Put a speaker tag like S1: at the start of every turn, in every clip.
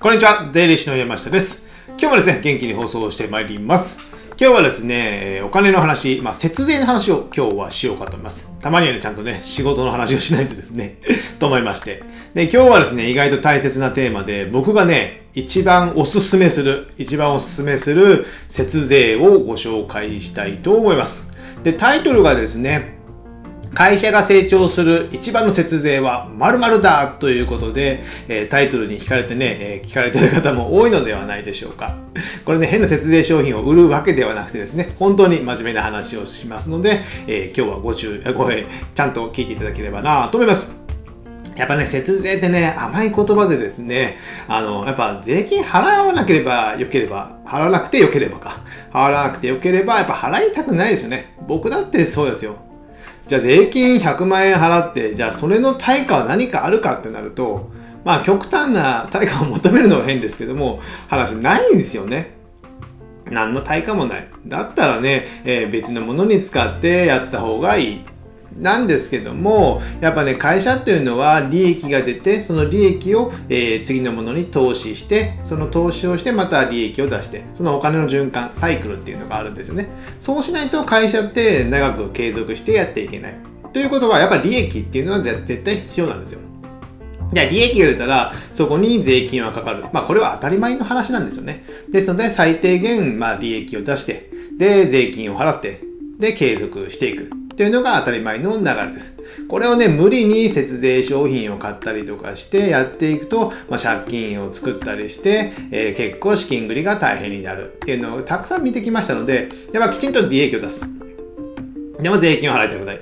S1: こんにちは、税理士の山下です。今日もですね、元気に放送してまいります。今日はですね、お金の話、まあ、節税の話を今日はしようかと思います。たまにはね、ちゃんとね、仕事の話をしないとですね、と思いまして。で、今日はですね、意外と大切なテーマで、僕がね、一番おすすめする、一番おすすめする節税をご紹介したいと思います。で、タイトルがですね、会社が成長する一番の節税は〇〇だということで、え、タイトルに聞かれてね、え、聞かれてる方も多いのではないでしょうか。これね、変な節税商品を売るわけではなくてですね、本当に真面目な話をしますので、え、今日はご注意、ご、えちゃんと聞いていただければなと思います。やっぱね、節税ってね、甘い言葉でですね、あの、やっぱ税金払わなければよければ、払わなくてよければか。払わなくてよければ、やっぱ払いたくないですよね。僕だってそうですよ。じゃあ税金100万円払って、じゃあそれの対価は何かあるかってなると、まあ極端な対価を求めるのは変ですけども、話ないんですよね。何の対価もない。だったらね、えー、別のものに使ってやった方がいい。なんですけども、やっぱね、会社っていうのは利益が出て、その利益を、えー、次のものに投資して、その投資をしてまた利益を出して、そのお金の循環、サイクルっていうのがあるんですよね。そうしないと会社って長く継続してやっていけない。ということは、やっぱ利益っていうのは絶対必要なんですよ。じゃあ利益が出たら、そこに税金はかかる。まあこれは当たり前の話なんですよね。ですので、最低限、まあ利益を出して、で、税金を払って、で、継続していく。というのが当たり前の流れです。これをね、無理に節税商品を買ったりとかしてやっていくと、まあ、借金を作ったりして、えー、結構資金繰りが大変になるっていうのをたくさん見てきましたので、やっぱきちんと利益を出す。でも税金を払いたくない。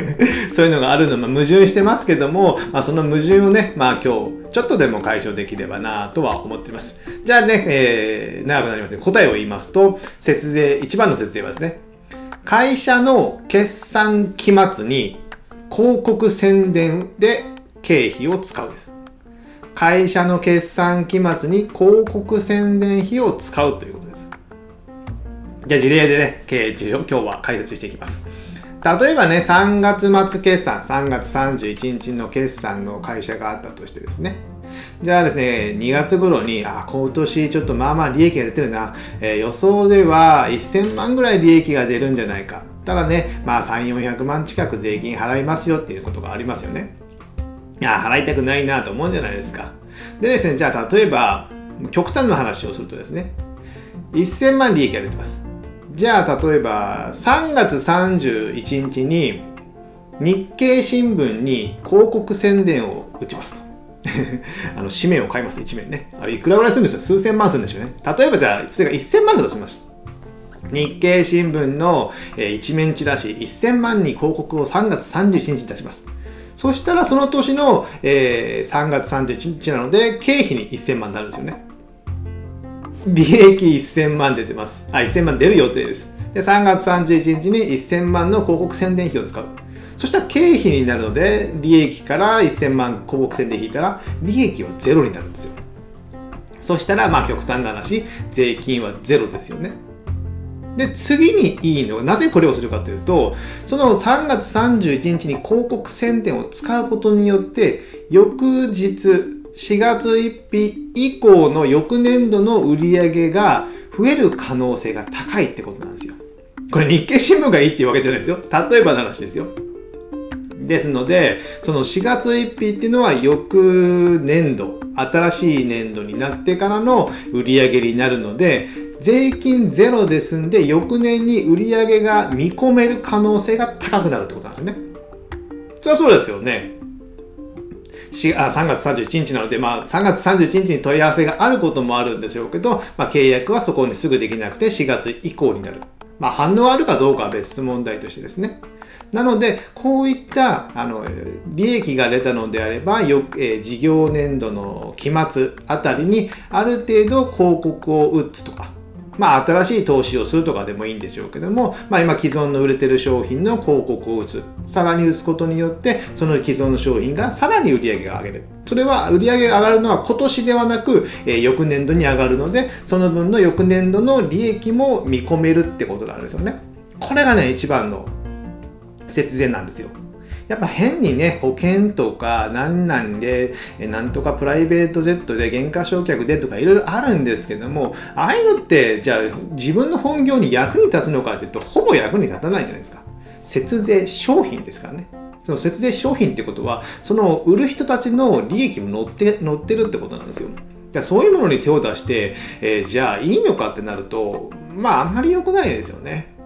S1: そういうのがあるのも矛盾してますけども、まあ、その矛盾をね、まあ今日、ちょっとでも解消できればなとは思っています。じゃあね、えー、長くなりますね。答えを言いますと、節税、一番の節税はですね、会社の決算期末に広告宣伝で経費を使うです。会社の決算期末に広告宣伝費を使うということです。じゃあ事例でね、経営事を今日は解説していきます。例えばね、3月末決算、3月31日の決算の会社があったとしてですね、じゃあですね、2月頃に、あ、今年ちょっとまあまあ利益が出てるな、えー、予想では1000万ぐらい利益が出るんじゃないか。たらね、まあ3、400万近く税金払いますよっていうことがありますよね。いや、払いたくないなと思うんじゃないですか。でですね、じゃあ例えば、極端な話をするとですね、1000万利益が出てます。じゃあ例えば、3月31日に日経新聞に広告宣伝を打ちますと。あの紙面を買います、1面ね。あれ、いくらぐらいするんですよ数千万するんでしょうね。例えばじゃあ、それが1000万だとしました。日経新聞の、え一面チラシ1000万に広告を3月31日に出します。そしたらその年の、えー、3月31日なので、経費に1000万になるんですよね。利益1000万出てます。あ、1000万出る予定です。で、3月31日に1000万の広告宣伝費を使う。そしたら経費になるので、利益から1000万広告線で引いたら、利益はゼロになるんですよ。そしたら、まあ極端な話、税金はゼロですよね。で、次にいいのが、なぜこれをするかというと、その3月31日に広告宣伝を使うことによって、翌日、4月1日以降の翌年度の売り上げが増える可能性が高いってことなんですよ。これ日経新聞がいいっていうわけじゃないですよ。例えばの話ですよ。ですので、その4月1日っていうのは翌年度、新しい年度になってからの売り上げになるので、税金ゼロですんで、翌年に売り上げが見込める可能性が高くなるってことなんですね。それはそうですよね。あ3月31日なので、まあ、3月31日に問い合わせがあることもあるんでしょうけど、まあ、契約はそこにすぐできなくて4月以降になる。まあ、反応あるかどうかは別問題としてですね。なので、こういったあの利益が出たのであれば、よえ、事業年度の期末あたりにある程度広告を打つとか、まあ、新しい投資をするとかでもいいんでしょうけども、まあ、今既存の売れてる商品の広告を打つ。さらに打つことによって、その既存の商品がさらに売り上げが上げる。それは売り上げが上がるのは今年ではなく、えー、翌年度に上がるので、その分の翌年度の利益も見込めるってことなんですよね。これがね、一番の節税なんですよ。やっぱ変にね、保険とか、なんなんで、なんとかプライベートジェットで減価償却でとかいろいろあるんですけども、ああいうのって、じゃあ自分の本業に役に立つのかっていうと、ほぼ役に立たないじゃないですか。節税商品ですからね。その節税商品ってことは、その売る人たちの利益も乗って乗ってるってことなんですよ。だそういうものに手を出して、えー、じゃあいいのかってなると、まああんまり良くないですよね。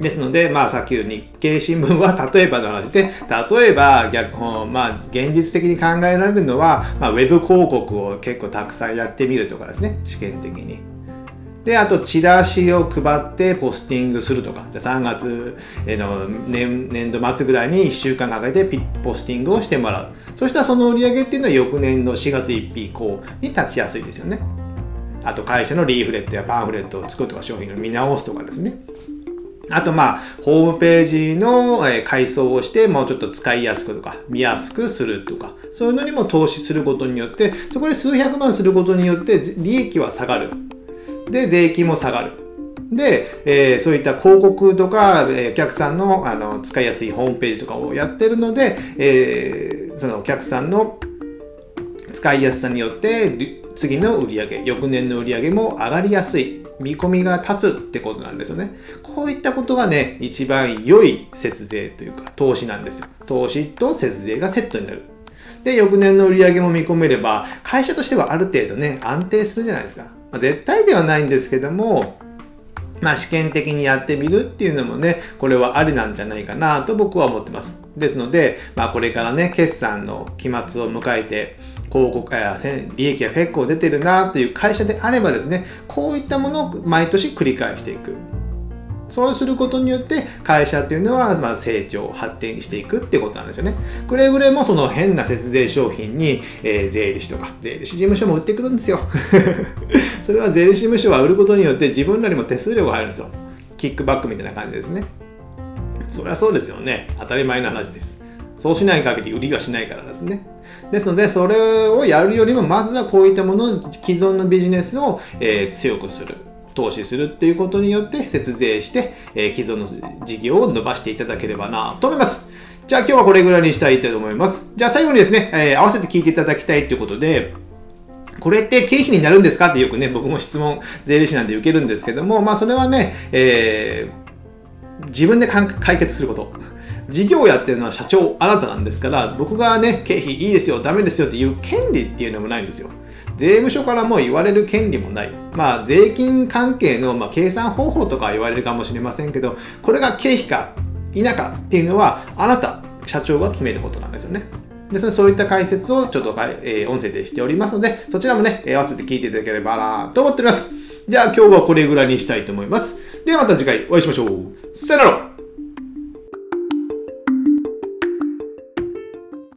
S1: ですので、まあ、さっきの日経新聞は 例えばの話で、例えば逆、まあ、現実的に考えられるのは、まあ、ウェブ広告を結構たくさんやってみるとかですね、試験的に。で、あと、チラシを配ってポスティングするとか、じゃ3月の年年度末ぐらいに1週間かけてポスティングをしてもらう。そしたらその売り上げっていうのは翌年の4月1日以降に立ちやすいですよね。あと、会社のリーフレットやパンフレットを作るとか、商品を見直すとかですね。あとまあ、ホームページの改装をして、もうちょっと使いやすくとか、見やすくするとか、そういうのにも投資することによって、そこで数百万することによって利益は下がる。で、税金も下がる。で、えー、そういった広告とか、えー、お客さんのあの使いやすいホームページとかをやってるので、えー、そのお客さんの使いやすさによって次の売り上げ、翌年の売り上げも上がりやすい。見込みが立つってことなんですよね。こういったことがね、一番良い節税というか投資なんですよ。投資と節税がセットになる。で、翌年の売り上げも見込めれば、会社としてはある程度ね、安定するじゃないですか。まあ、絶対ではないんですけども、まあ試験的にやってみるっていうのもね、これはありなんじゃないかなと僕は思ってます。ですので、まあこれからね、決算の期末を迎えて、広告や利益が結構出てるなという会社であればですね、こういったものを毎年繰り返していく。そうすることによって会社っていうのはま成長、発展していくってことなんですよね。くれぐれもその変な節税商品に、えー、税理士とか、税理士事務所も売ってくるんですよ。それは税理士事務所は売ることによって自分らにも手数料が入るんですよ。キックバックみたいな感じですね。そりゃそうですよね。当たり前の話です。そうしない限り売りはしないからですね。ですので、それをやるよりも、まずはこういったもの、既存のビジネスを、えー、強くする。投資するっていうことによって節税して、えー、既存の事業を伸ばしていただければなと思います。じゃあ今日はこれぐらいにしたいと思います。じゃあ最後にですね、えー、合わせて聞いていただきたいということで、これって経費になるんですか？ってよくね、僕も質問、税理士なんで受けるんですけども、まあそれはね、えー、自分で解決すること。事業やってるのは社長あなたなんですから僕がね経費いいですよダメですよっていう権利っていうのもないんですよ税務署からも言われる権利もない。まあ、税金関係の、ま、計算方法とか言われるかもしれませんけど、これが経費か否かっていうのは、あなた、社長が決めることなんですよね。ですので、そういった解説をちょっと、えー、音声でしておりますので、そちらもね、合わせて聞いていただければなと思っております。じゃあ今日はこれぐらいにしたいと思います。ではまた次回お会いしましょう。さよなら